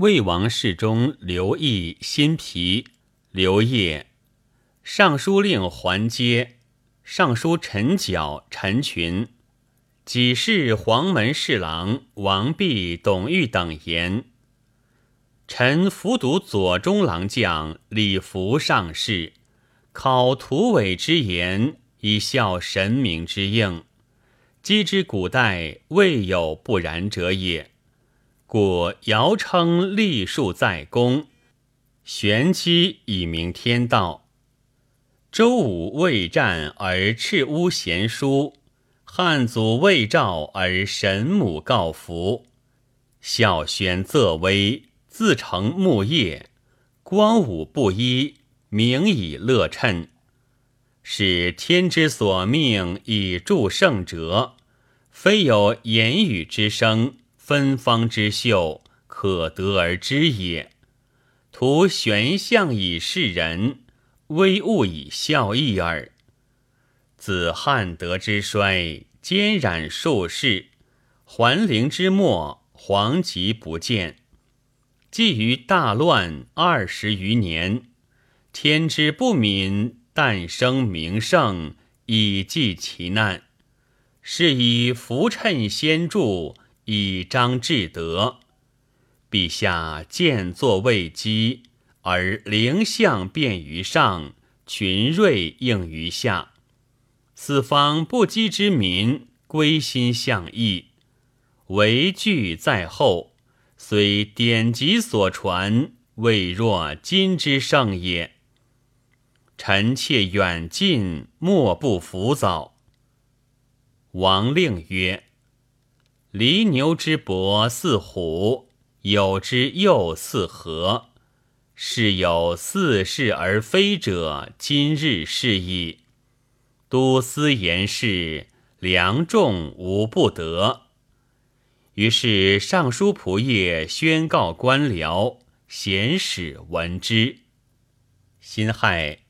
魏王侍中刘毅、辛毗、刘烨，尚书令桓阶，尚书陈角、陈群，己事黄门侍郎王弼、董玉等言。臣服读左中郎将李福上士，考土伟之言，以效神明之应。积之古代未有不然者也。故尧称立树在公，玄机以明天道。周武未战而赤乌贤书，汉祖未诏而神母告福。孝宣则威。自成木业，光武不一，名以乐称。是天之所命，以助圣哲。非有言语之声，芬芳之秀，可得而知也。图玄象以示人，微物以效益耳。子汉德之衰，兼染数世，桓灵之末，皇极不见。既于大乱二十余年，天之不敏，诞生名圣，以济其难。是以浮衬先著，以彰至德。陛下见作未基，而灵象变于上，群瑞应于下。四方不羁之民，归心向义，为惧在后。虽典籍所传，未若今之盛也。臣妾远近，莫不浮躁。王令曰：“离牛之伯似虎，有之又似何。是有似是而非者，今日是矣。都司言事，良众无不得。”于是尚书仆射宣告官僚，贤使闻之。辛亥，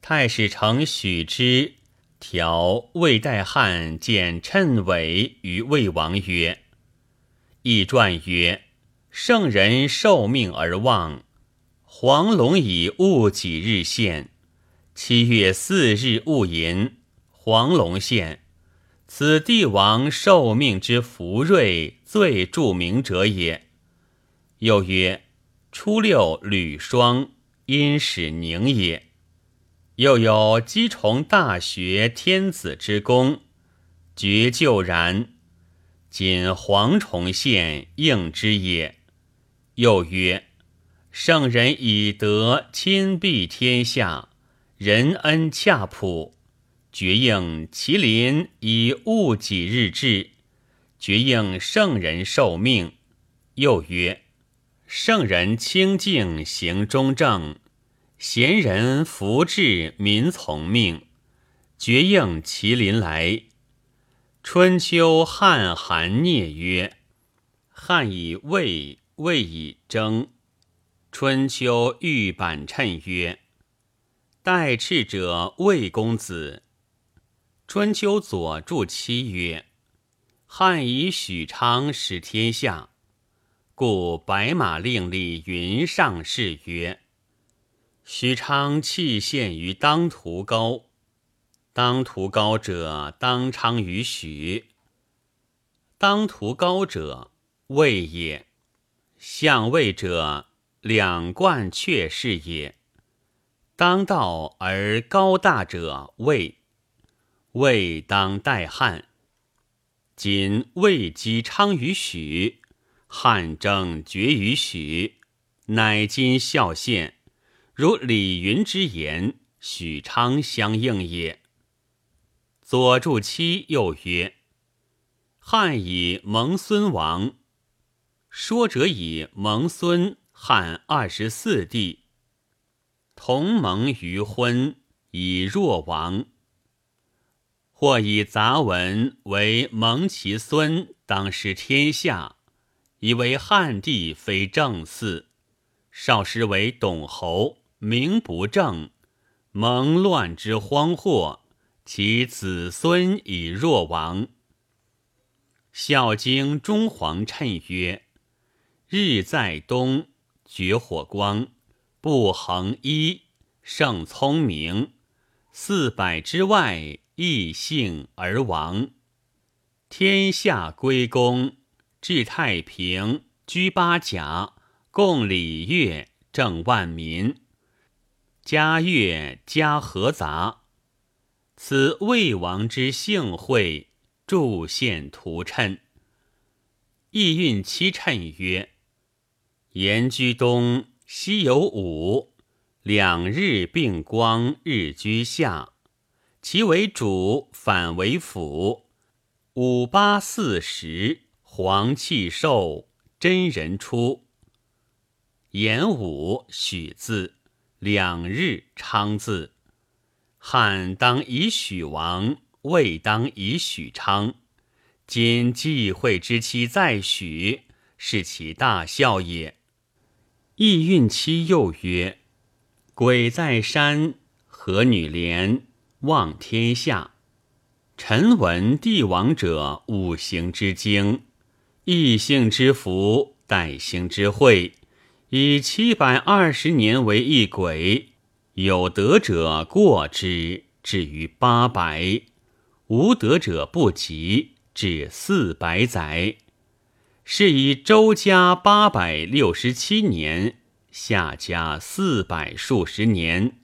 太史丞许之调魏代汉见谶纬于魏王曰：“易传曰，圣人受命而望，黄龙以戊己日现，七月四日戊寅，黄龙现。”此帝王受命之福瑞最著名者也。又曰：初六履霜，因始宁也。又有姬崇大学天子之功，绝就然。仅蝗虫现应之也。又曰：圣人以德亲庇天下，仁恩洽普。绝应麒麟以物己日至，绝应圣人受命。又曰：圣人清净行中正，贤人福至民从命。绝应麒麟来。春秋汉韩聂曰：汉以魏，魏以征。春秋玉板称曰：待赤者魏公子。春秋左注七曰：“汉以许昌使天下，故白马令立云上士曰：‘许昌弃献于当涂高，当涂高者当昌于许。当涂高者魏也，相魏者两冠阙是也。当道而高大者魏。’”魏当代汉，今魏姬昌于许，汉争绝于许，乃今孝献，如李云之言，许昌相应也。左注七又曰：汉以蒙孙王，说者以蒙孙汉二十四帝，同盟于婚，以若王。或以杂文为蒙其孙当失天下，以为汉帝非正嗣；少时为董侯，名不正，蒙乱之荒祸，其子孙以若亡。《孝经》中皇称曰：“日在东，绝火光，不恒一，胜聪明。四百之外，异姓而亡。天下归公，治太平，居八甲，共礼乐，正万民。家乐家和杂，此魏王之幸会，祝献图谶。意运七谶曰：言居东，西有五，两日并光，日居下。其为主，反为辅。五八四十，黄气受，真人出。言五许字。两日昌字，汉当以许王，魏当以许昌。今忌讳之期在许，是其大孝也。意运期又曰：鬼在山，何女莲，望天下。臣闻帝王者，五行之精，异性之福，代星之会。以七百二十年为一轨，有德者过之，至于八百；无德者不及，至四百载。是以周家八百六十七年，夏家四百数十年，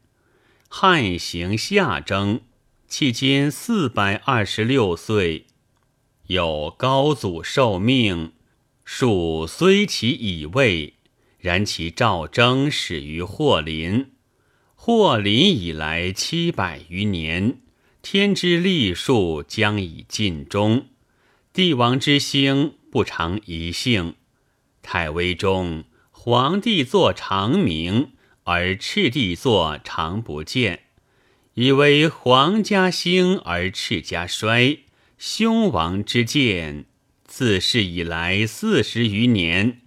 汉行夏征，迄今四百二十六岁。有高祖受命，数虽其已位。然其赵征始于霍林，霍林以来七百余年，天之历数将以尽终。帝王之兴不常一幸，太微中皇帝坐长明，而赤帝坐常不见，以为皇家兴而赤家衰，凶王之见，自是以来四十余年。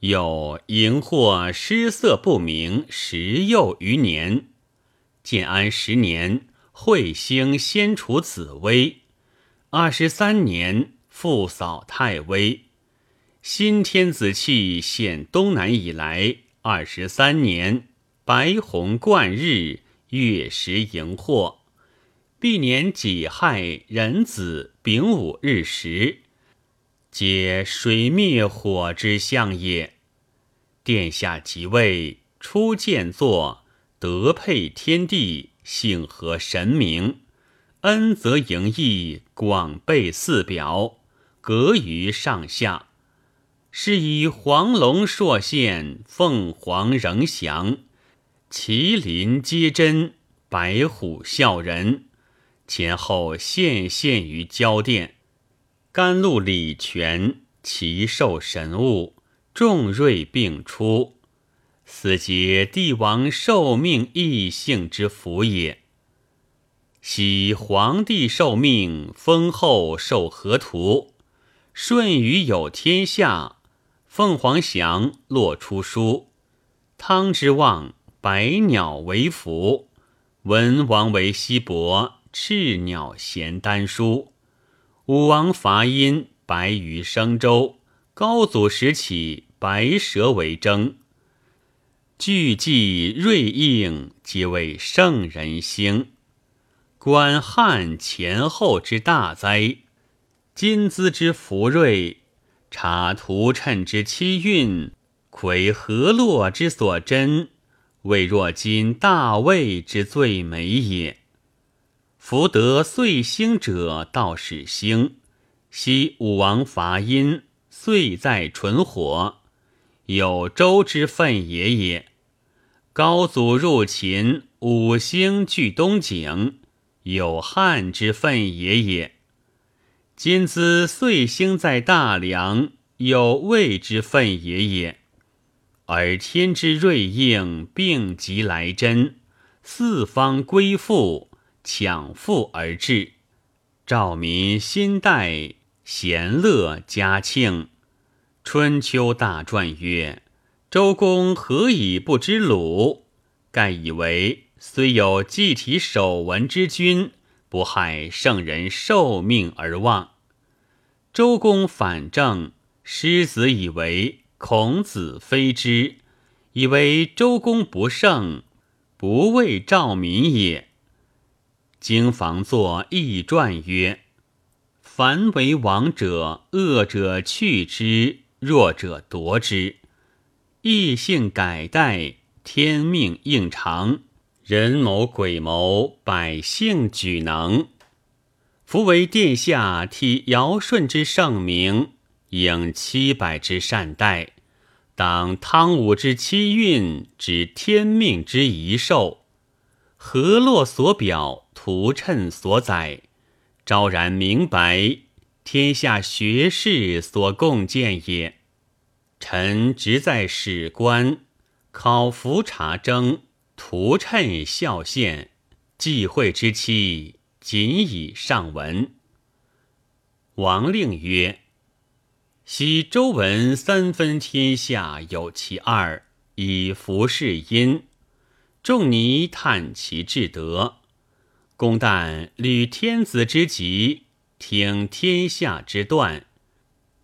有荧惑失色不明十又余年，建安十年，彗星先除紫微；二十三年，复扫太微。新天子气显东南以来，二十三年，白虹贯日，月食荧惑。毕年己亥壬子丙午日食。皆水灭火之象也。殿下即位，初见作，德配天地，幸合神明，恩泽盈溢，广备四表，格于上下。是以黄龙朔现，凤凰仍翔，麒麟接真，白虎啸人，前后现现于交殿。甘露礼泉，奇兽神物，众瑞并出，此皆帝王受命异性之福也。昔皇帝受命，封后受河图，舜禹有天下，凤凰翔，落出书。汤之望，百鸟为福；文王为西伯，赤鸟衔丹书。武王伐殷，白鱼生周；高祖时起，白蛇为征。巨纪瑞应，即为圣人兴。观汉前后之大哉！金资之福瑞，察图谶之七运，窥河洛之所珍，未若今大魏之最美也。福得岁星者，道始兴。昔武王伐殷，岁在纯火，有周之分也也。高祖入秦，五星聚东景，有汉之分也也。今兹岁星在大梁，有魏之分也也。而天之瑞应，并极来真，四方归附。抢富而至，赵民心待，贤乐嘉庆。春秋大传曰：“周公何以不知鲁？”盖以为虽有祭体守文之君，不害圣人受命而忘。周公反正，师子以为孔子非之，以为周公不胜，不为赵民也。经房作易传曰：“凡为王者，恶者去之，弱者夺之。异性改代，天命应常，人谋鬼谋，百姓举能。夫为殿下替尧舜之圣明，应七百之善待。”当汤武之七运，指天命之遗寿；河洛所表，图谶所载，昭然明白，天下学士所共见也。臣职在史官，考服察征，图谶孝献，忌讳之期，仅以上文。王令曰。昔周文三分天下有其二，以服事殷。仲尼叹其至德。公旦履天子之急，听天下之断。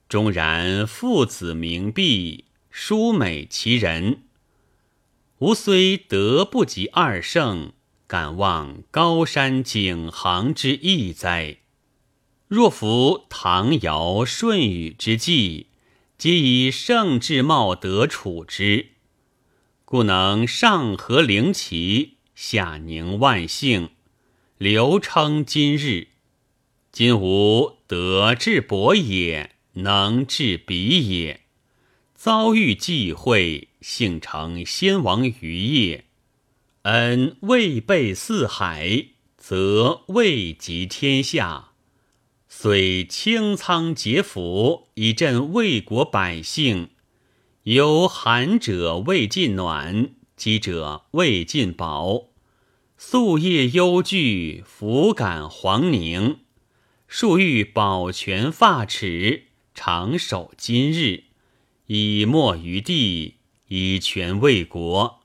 终然父子明璧，殊美其人。吾虽德不及二圣，敢望高山景行之意哉？若服唐尧舜禹之际，皆以圣智茂德处之，故能上合灵奇，下宁万姓，留称今日。今吾德至伯也，能治彼也。遭遇忌讳，幸成先王余业，恩未备四海，则未及天下。虽清仓劫府以振魏国百姓，有寒者未尽暖，饥者未尽饱，夙夜忧惧，弗感黄宁。数欲保全发齿，长守今日，以没于地，以全魏国。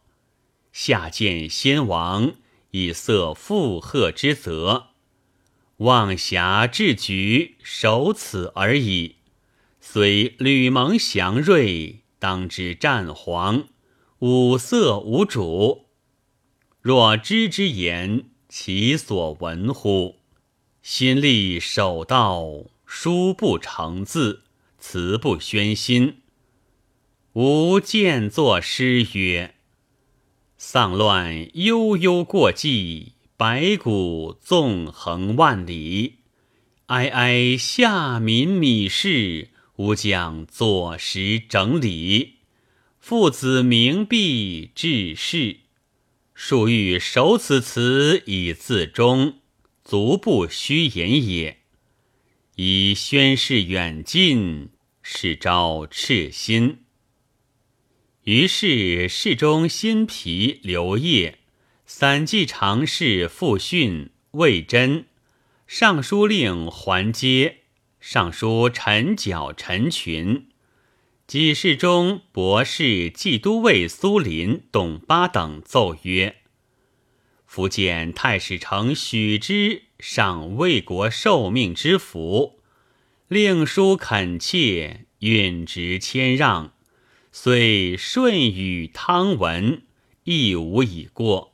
下见先王，以色负荷之责。妄侠治局，守此而已。虽吕蒙祥瑞，当知战黄，五色无主。若知之言，其所闻乎？心力守道，书不成字，词不宣心。吾见作诗曰：“丧乱悠悠过际。”白骨纵横万里，哀哀下民米事，吾将坐实整理。父子冥璧治世，庶欲守此词以自忠，足不虚言也。以宣誓远近，是招赤心。于是侍中辛毗刘烨。散记常侍傅训、魏真，尚书令桓阶，尚书陈角、陈群，给事中博士冀都尉苏林、董巴等奏曰：“福建太史丞许之上魏国受命之福，令书恳切，允直谦让，虽舜禹汤文，亦无已过。”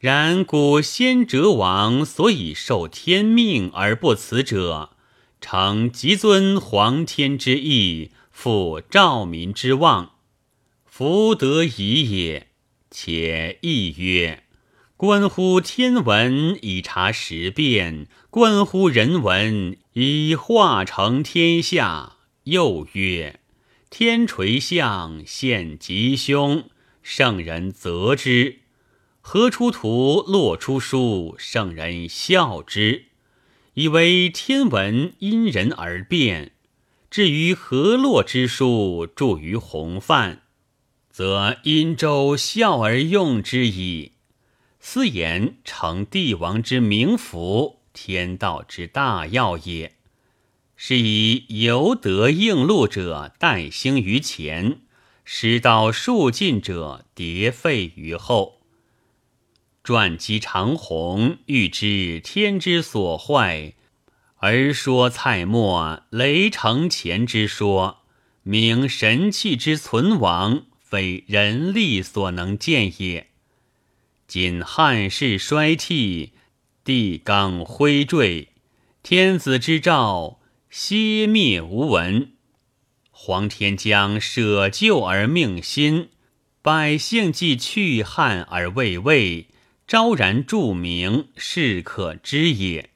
然古先哲王所以受天命而不辞者，诚极尊皇天之意，负兆民之望，福德已也。且亦曰：关乎天文以察时变，关乎人文以化成天下。又曰：天垂象现吉凶，圣人则之。何出图，落出书，圣人笑之，以为天文因人而变。至于河洛之书，著于洪范，则殷周孝而用之矣。斯言成帝王之明符，天道之大要也。是以由德应路者待兴于前，使道数尽者迭废于后。传记长虹，欲知天之所坏，而说蔡墨雷城前之说，明神器之存亡，非人力所能见也。今汉室衰替，地纲灰坠，天子之诏歇灭无闻。皇天将舍旧而命新，百姓既去汉而未魏，昭然著名，是可知也。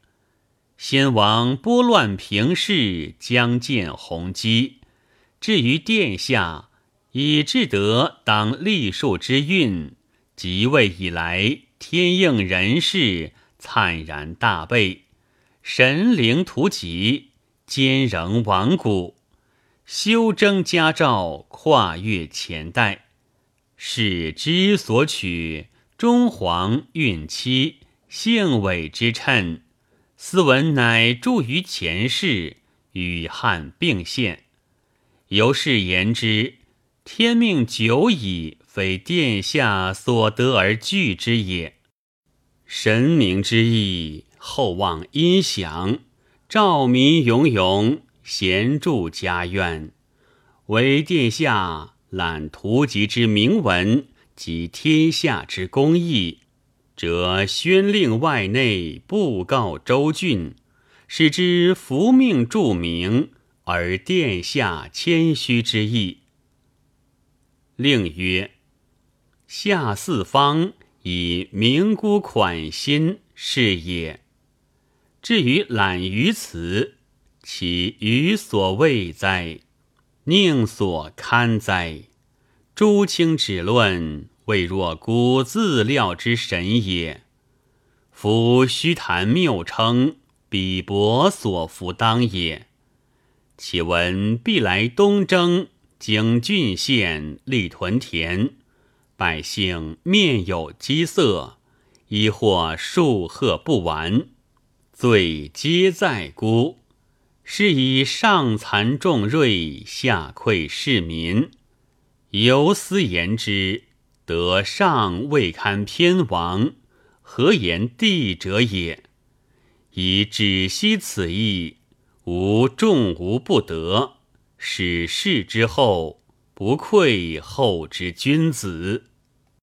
先王拨乱平事，将见宏基。至于殿下，以至德当立树之运。即位以来，天应人事，惨然大备，神灵图疾，坚仍亡古，修征家诏，跨越前代，是之所取，中皇孕期，幸伟之称。斯文乃著于前世，与汉并现。由是言之，天命久矣。非殿下所得而据之也。神明之意，厚望音响，兆民永永，贤助家苑。唯殿下览图籍之铭文及天下之公义，则宣令外内，布告州郡，使之服命著名，而殿下谦虚之意。令曰。下四方以明孤款心是也。至于懒于此，其余所谓哉？宁所堪哉？诸卿指论，未若孤自料之神也。夫虚谈谬称，鄙薄所服当也。岂闻必来东征，经郡县，立屯田。百姓面有饥色，亦或数贺不完，罪皆在孤。是以上残重锐，下溃市民。由斯言之，得上未堪偏亡，何言帝者也？以止息此意，吾众无不得。使事之后，不愧后之君子。